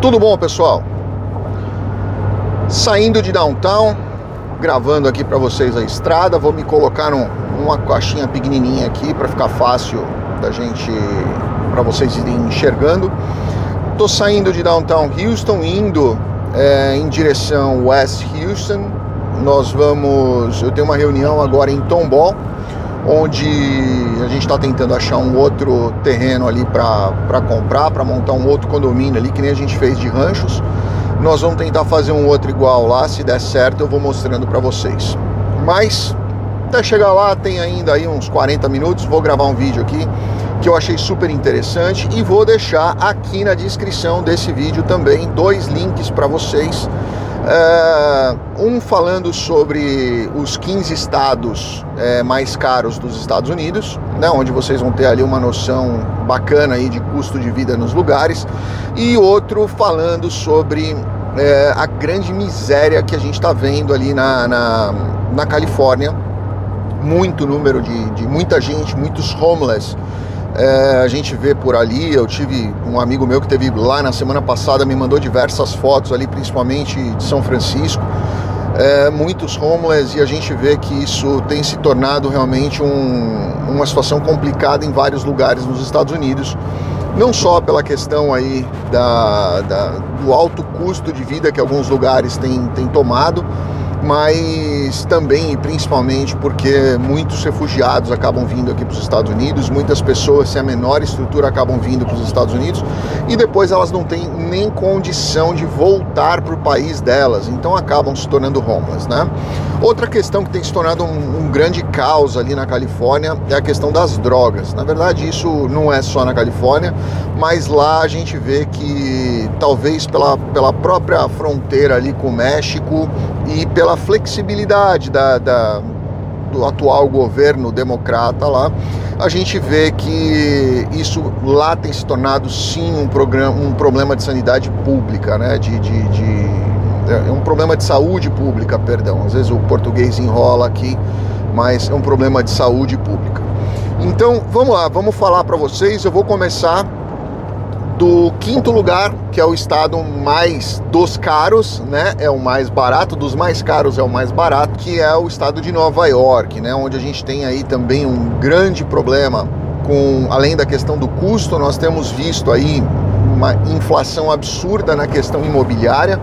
Tudo bom, pessoal? Saindo de downtown, gravando aqui para vocês a estrada, vou me colocar numa caixinha pequenininha aqui para ficar fácil da gente, para vocês irem enxergando. Tô saindo de downtown Houston, indo é, em direção West Houston. Nós vamos, eu tenho uma reunião agora em Tomball onde a gente está tentando achar um outro terreno ali para comprar, para montar um outro condomínio ali, que nem a gente fez de ranchos. Nós vamos tentar fazer um outro igual lá, se der certo eu vou mostrando para vocês. Mas até chegar lá tem ainda aí uns 40 minutos, vou gravar um vídeo aqui que eu achei super interessante e vou deixar aqui na descrição desse vídeo também dois links para vocês Uh, um falando sobre os 15 estados é, mais caros dos Estados Unidos, né, onde vocês vão ter ali uma noção bacana aí de custo de vida nos lugares, e outro falando sobre é, a grande miséria que a gente está vendo ali na, na, na, Califórnia. Muito número de, de muita gente, muitos homeless é, a gente vê por ali, eu tive um amigo meu que teve lá na semana passada, me mandou diversas fotos ali, principalmente de São Francisco. É, muitos homeless e a gente vê que isso tem se tornado realmente um, uma situação complicada em vários lugares nos Estados Unidos, não só pela questão aí da, da do alto custo de vida que alguns lugares têm, têm tomado, mas também e principalmente porque muitos refugiados acabam vindo aqui para os Estados Unidos, muitas pessoas sem a menor estrutura acabam vindo para os Estados Unidos e depois elas não têm nem condição de voltar para o país delas, então acabam se tornando homeless, né? Outra questão que tem se tornado um, um grande caos ali na Califórnia é a questão das drogas. Na verdade, isso não é só na Califórnia, mas lá a gente vê que talvez pela, pela própria fronteira ali com o México e pela flexibilidade da, da, do atual governo democrata lá, a gente vê que isso lá tem se tornado sim um, programa, um problema de sanidade pública, né? de, de, de é um problema de saúde pública, perdão. Às vezes o português enrola aqui, mas é um problema de saúde pública. Então, vamos lá, vamos falar para vocês. Eu vou começar do quinto lugar, que é o estado mais dos caros, né? É o mais barato, dos mais caros é o mais barato, que é o estado de Nova York, né? Onde a gente tem aí também um grande problema com, além da questão do custo, nós temos visto aí uma inflação absurda na questão imobiliária.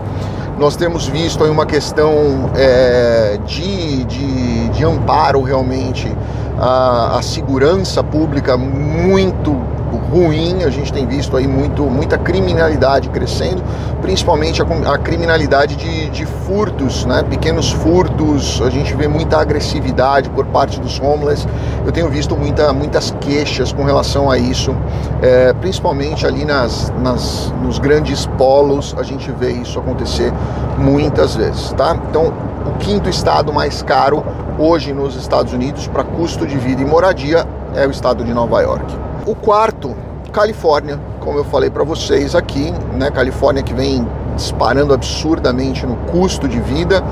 Nós temos visto aí uma questão é, de, de, de amparo realmente à, à segurança pública muito ruim, a gente tem visto aí muito, muita criminalidade crescendo, principalmente a, a criminalidade de, de, furtos, né? pequenos furtos, a gente vê muita agressividade por parte dos homeless, eu tenho visto muita, muitas queixas com relação a isso, é, principalmente ali nas, nas, nos grandes polos, a gente vê isso acontecer muitas vezes, tá? Então, o quinto estado mais caro hoje nos Estados Unidos para custo de vida e moradia é o estado de Nova York. O quarto, Califórnia, como eu falei para vocês aqui, né? Califórnia que vem disparando absurdamente no custo de vida.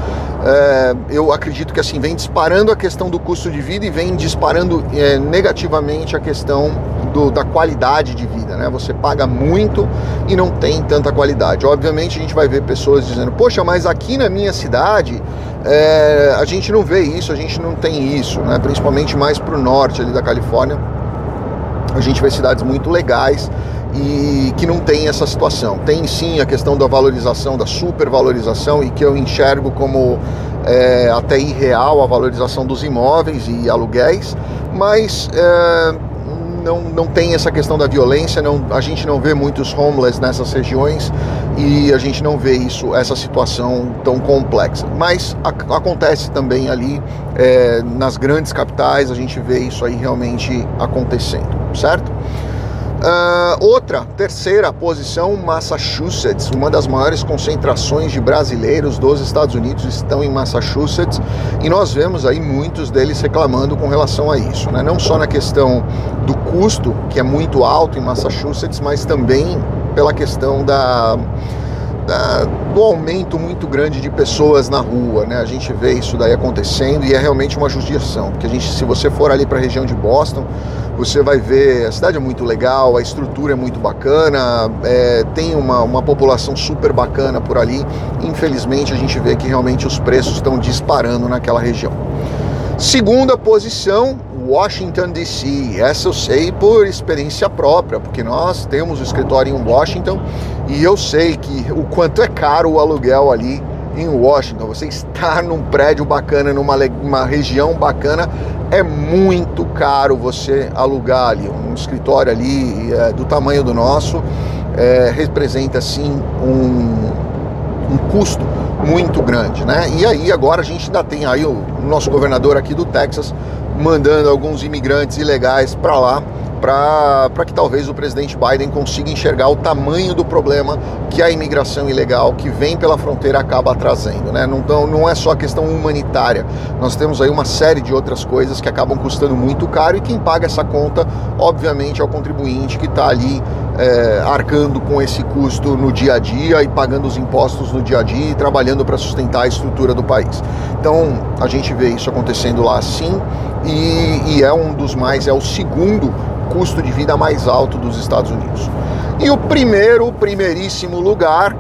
É, eu acredito que assim vem disparando a questão do custo de vida e vem disparando é, negativamente a questão do, da qualidade de vida, né? Você paga muito e não tem tanta qualidade. Obviamente a gente vai ver pessoas dizendo, poxa, mas aqui na minha cidade é, a gente não vê isso, a gente não tem isso, né? Principalmente mais para o norte ali da Califórnia a gente vê cidades muito legais e que não tem essa situação. Tem sim a questão da valorização, da supervalorização e que eu enxergo como é, até irreal a valorização dos imóveis e aluguéis, mas é, não, não tem essa questão da violência, não, a gente não vê muitos homeless nessas regiões e a gente não vê isso, essa situação tão complexa. Mas a, acontece também ali é, nas grandes capitais, a gente vê isso aí realmente acontecendo, certo? Uh, outra, terceira posição, Massachusetts. Uma das maiores concentrações de brasileiros dos Estados Unidos estão em Massachusetts e nós vemos aí muitos deles reclamando com relação a isso, né? não só na questão do custo, que é muito alto em Massachusetts, mas também pela questão da da, do aumento muito grande de pessoas na rua, né? A gente vê isso daí acontecendo e é realmente uma judiação, porque a gente, se você for ali para a região de Boston, você vai ver a cidade é muito legal, a estrutura é muito bacana, é, tem uma, uma população super bacana por ali. Infelizmente, a gente vê que realmente os preços estão disparando naquela região. Segunda posição, Washington DC. Essa eu sei por experiência própria, porque nós temos o escritório em Washington e eu sei que o quanto é caro o aluguel ali em Washington. Você estar num prédio bacana, numa uma região bacana, é muito caro você alugar ali. Um escritório ali é, do tamanho do nosso é, representa sim um, um custo muito grande, né? E aí agora a gente ainda tem aí o nosso governador aqui do Texas mandando alguns imigrantes ilegais para lá para que talvez o presidente Biden consiga enxergar o tamanho do problema que a imigração ilegal que vem pela fronteira acaba trazendo. Né? Não, não é só a questão humanitária, nós temos aí uma série de outras coisas que acabam custando muito caro e quem paga essa conta, obviamente, é o contribuinte que está ali é, arcando com esse custo no dia a dia e pagando os impostos no dia a dia e trabalhando para sustentar a estrutura do país. Então a gente vê isso acontecendo lá sim e, e é um dos mais, é o segundo custo de vida mais alto dos Estados Unidos. E o primeiro, primeiríssimo lugar,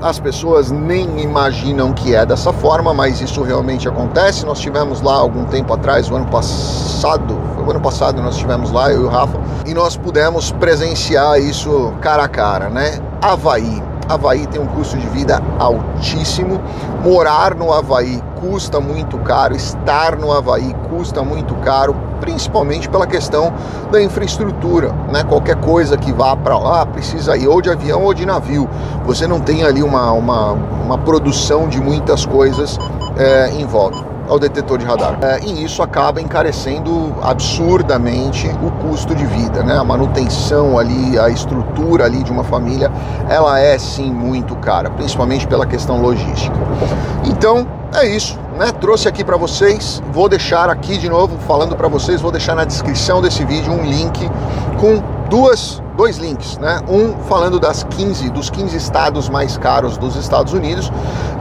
as pessoas nem imaginam que é dessa forma, mas isso realmente acontece. Nós tivemos lá algum tempo atrás, o ano passado, foi o ano passado nós estivemos lá, eu e o Rafa, e nós pudemos presenciar isso cara a cara, né? Havaí. Havaí tem um custo de vida altíssimo. Morar no Havaí custa muito caro, estar no Havaí custa muito caro, principalmente pela questão da infraestrutura. Né? Qualquer coisa que vá para lá precisa ir ou de avião ou de navio. Você não tem ali uma, uma, uma produção de muitas coisas é, em volta ao detetor de radar. É, e isso acaba encarecendo absurdamente o custo de vida, né? A manutenção ali, a estrutura ali de uma família, ela é sim muito cara, principalmente pela questão logística. Então, é isso, né? Trouxe aqui para vocês, vou deixar aqui de novo falando para vocês, vou deixar na descrição desse vídeo um link com duas dois links, né? Um falando das 15 dos 15 estados mais caros dos Estados Unidos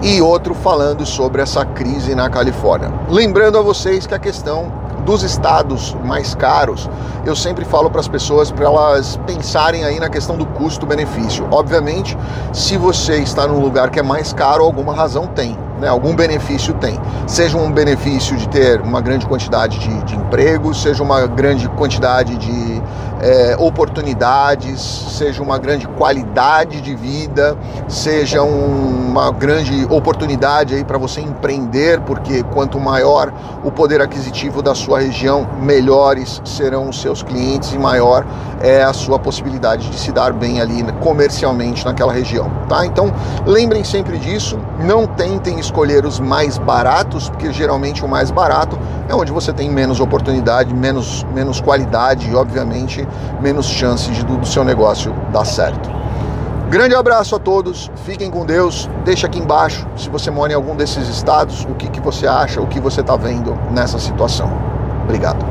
e outro falando sobre essa crise na Califórnia. Lembrando a vocês que a questão dos estados mais caros, eu sempre falo para as pessoas para elas pensarem aí na questão do custo-benefício. Obviamente, se você está num lugar que é mais caro, alguma razão tem né, algum benefício tem. Seja um benefício de ter uma grande quantidade de, de empregos, seja uma grande quantidade de é, oportunidades, seja uma grande qualidade de vida, seja um, uma grande oportunidade aí para você empreender, porque quanto maior o poder aquisitivo da sua região, melhores serão os seus clientes e maior é a sua possibilidade de se dar bem ali comercialmente naquela região, tá? Então lembrem sempre disso, não tentem escolher os mais baratos, porque geralmente o mais barato é onde você tem menos oportunidade, menos, menos qualidade e, obviamente, menos chance de, do seu negócio dar certo. Grande abraço a todos, fiquem com Deus. Deixa aqui embaixo se você mora em algum desses estados, o que, que você acha, o que você está vendo nessa situação. Obrigado.